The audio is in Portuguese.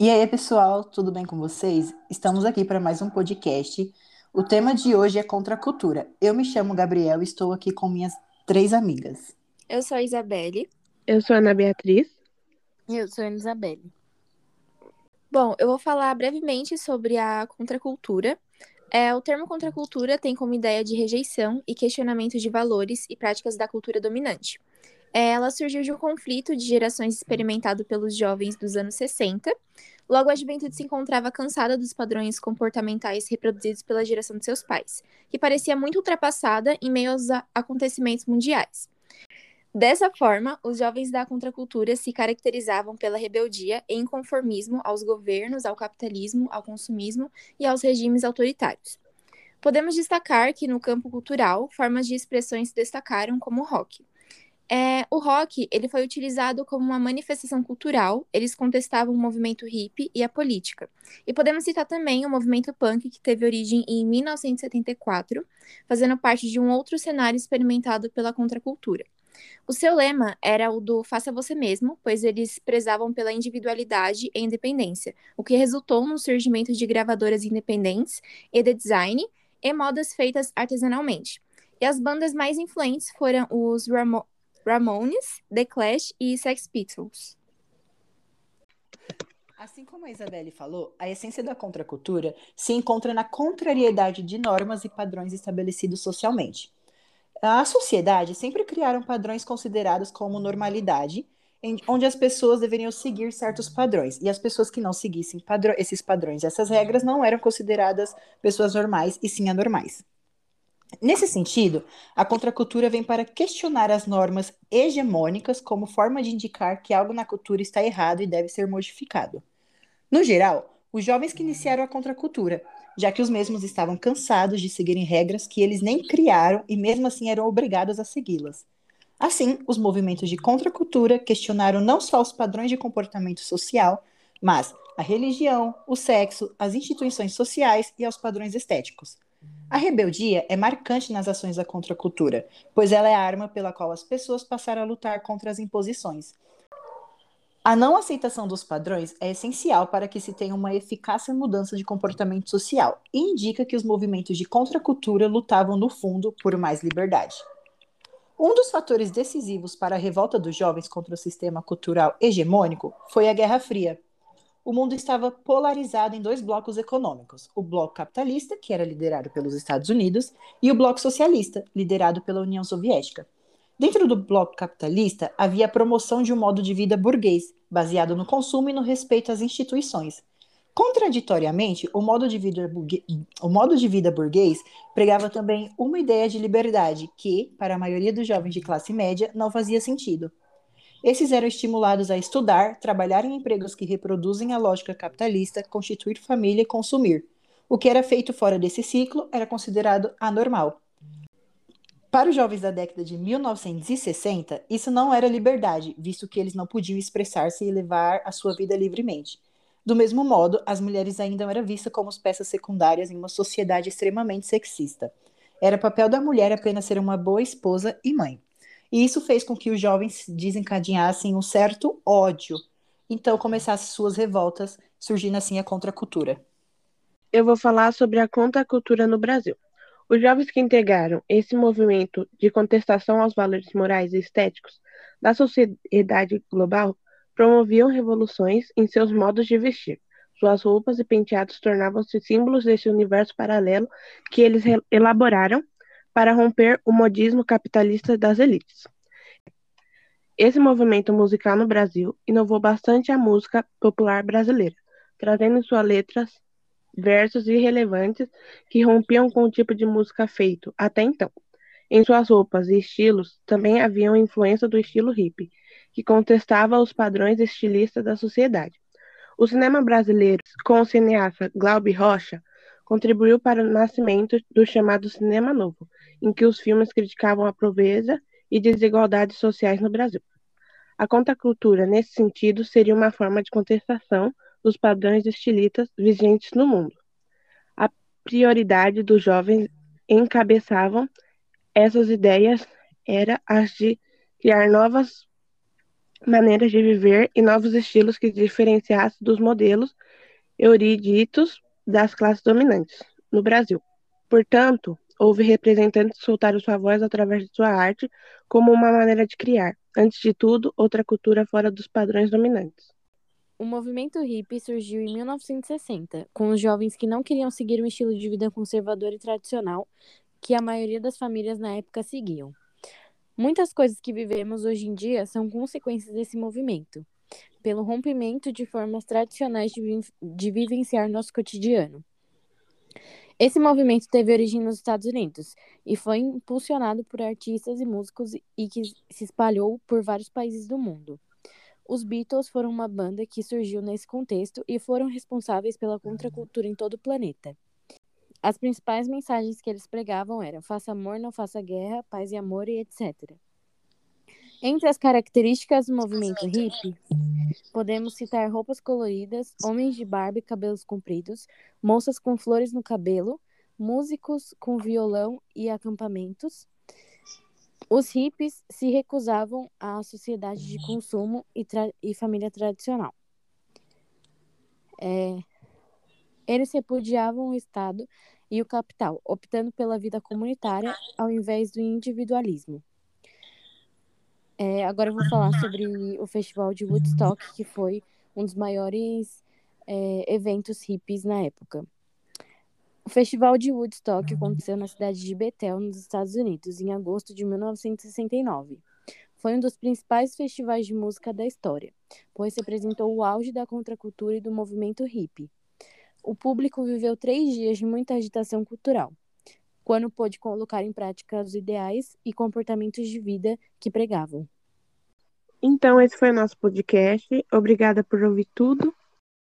E aí, pessoal, tudo bem com vocês? Estamos aqui para mais um podcast. O tema de hoje é contra a cultura. Eu me chamo Gabriel e estou aqui com minhas três amigas. Eu sou a Isabelle. Eu sou a Ana Beatriz. E eu sou a Isabelle. Bom, eu vou falar brevemente sobre a contracultura. É, o termo contracultura tem como ideia de rejeição e questionamento de valores e práticas da cultura dominante. Ela surgiu de um conflito de gerações experimentado pelos jovens dos anos 60. Logo, a juventude se encontrava cansada dos padrões comportamentais reproduzidos pela geração de seus pais, que parecia muito ultrapassada em meio aos acontecimentos mundiais. Dessa forma, os jovens da contracultura se caracterizavam pela rebeldia e inconformismo aos governos, ao capitalismo, ao consumismo e aos regimes autoritários. Podemos destacar que no campo cultural, formas de expressão se destacaram como o rock. É, o rock ele foi utilizado como uma manifestação cultural, eles contestavam o movimento hippie e a política. E podemos citar também o movimento punk, que teve origem em 1974, fazendo parte de um outro cenário experimentado pela contracultura. O seu lema era o do faça você mesmo, pois eles prezavam pela individualidade e independência, o que resultou no surgimento de gravadoras independentes e de design e modas feitas artesanalmente. E as bandas mais influentes foram os Ramo Ramones, The Clash e Sex Pistols. Assim como a Isabelle falou, a essência da contracultura se encontra na contrariedade de normas e padrões estabelecidos socialmente. A sociedade sempre criaram padrões considerados como normalidade, onde as pessoas deveriam seguir certos padrões, e as pessoas que não seguissem esses padrões, essas regras, não eram consideradas pessoas normais e sim anormais. Nesse sentido, a contracultura vem para questionar as normas hegemônicas como forma de indicar que algo na cultura está errado e deve ser modificado. No geral, os jovens que iniciaram a contracultura, já que os mesmos estavam cansados de seguirem regras que eles nem criaram e mesmo assim eram obrigados a segui-las. Assim, os movimentos de contracultura questionaram não só os padrões de comportamento social, mas a religião, o sexo, as instituições sociais e aos padrões estéticos. A rebeldia é marcante nas ações da contracultura, pois ela é a arma pela qual as pessoas passaram a lutar contra as imposições. A não aceitação dos padrões é essencial para que se tenha uma eficaz mudança de comportamento social e indica que os movimentos de contracultura lutavam no fundo por mais liberdade. Um dos fatores decisivos para a revolta dos jovens contra o sistema cultural hegemônico foi a Guerra Fria, o mundo estava polarizado em dois blocos econômicos: o bloco capitalista, que era liderado pelos Estados Unidos, e o bloco socialista, liderado pela União Soviética. Dentro do bloco capitalista, havia a promoção de um modo de vida burguês, baseado no consumo e no respeito às instituições. Contraditoriamente, o modo de vida, burguês, o modo de vida burguês pregava também uma ideia de liberdade que, para a maioria dos jovens de classe média, não fazia sentido. Esses eram estimulados a estudar, trabalhar em empregos que reproduzem a lógica capitalista, constituir família e consumir. O que era feito fora desse ciclo era considerado anormal. Para os jovens da década de 1960, isso não era liberdade, visto que eles não podiam expressar-se e levar a sua vida livremente. Do mesmo modo, as mulheres ainda eram vistas como peças secundárias em uma sociedade extremamente sexista. Era papel da mulher apenas ser uma boa esposa e mãe. E isso fez com que os jovens desencadeassem um certo ódio. Então começassem suas revoltas, surgindo assim a contracultura. Eu vou falar sobre a contracultura no Brasil. Os jovens que integraram esse movimento de contestação aos valores morais e estéticos da sociedade global promoviam revoluções em seus modos de vestir. Suas roupas e penteados tornavam-se símbolos desse universo paralelo que eles elaboraram para romper o modismo capitalista das elites. Esse movimento musical no Brasil inovou bastante a música popular brasileira, trazendo em suas letras versos irrelevantes que rompiam com o tipo de música feito até então. Em suas roupas e estilos também havia influência do estilo hippie, que contestava os padrões estilistas da sociedade. O cinema brasileiro, com o cineasta Glaube Rocha, contribuiu para o nascimento do chamado Cinema Novo, em que os filmes criticavam a pobreza e desigualdades sociais no Brasil. A contracultura, nesse sentido, seria uma forma de contestação dos padrões estilistas vigentes no mundo. A prioridade dos jovens encabeçavam essas ideias era as de criar novas maneiras de viver e novos estilos que diferenciassem dos modelos eruditos das classes dominantes no Brasil. Portanto, houve representantes que soltaram sua voz através de sua arte como uma maneira de criar, antes de tudo, outra cultura fora dos padrões dominantes. O movimento hippie surgiu em 1960, com os jovens que não queriam seguir um estilo de vida conservador e tradicional que a maioria das famílias na época seguiam. Muitas coisas que vivemos hoje em dia são consequências desse movimento, pelo rompimento de formas tradicionais de, vi de vivenciar nosso cotidiano. Esse movimento teve origem nos Estados Unidos e foi impulsionado por artistas e músicos e que se espalhou por vários países do mundo. Os Beatles foram uma banda que surgiu nesse contexto e foram responsáveis pela contracultura em todo o planeta. As principais mensagens que eles pregavam eram: faça amor, não faça guerra, paz e amor e etc. Entre as características do movimento hippie, podemos citar roupas coloridas, homens de barba e cabelos compridos, moças com flores no cabelo, músicos com violão e acampamentos. Os hippies se recusavam à sociedade de consumo e, e família tradicional. É, eles repudiavam o Estado e o capital, optando pela vida comunitária ao invés do individualismo. É, agora eu vou falar sobre o festival de Woodstock, que foi um dos maiores é, eventos hippies na época. O festival de Woodstock aconteceu na cidade de Bethel, nos Estados Unidos, em agosto de 1969. Foi um dos principais festivais de música da história, pois representou o auge da contracultura e do movimento hippie. O público viveu três dias de muita agitação cultural, quando pôde colocar em prática os ideais e comportamentos de vida que pregavam. Então, esse foi o nosso podcast. Obrigada por ouvir tudo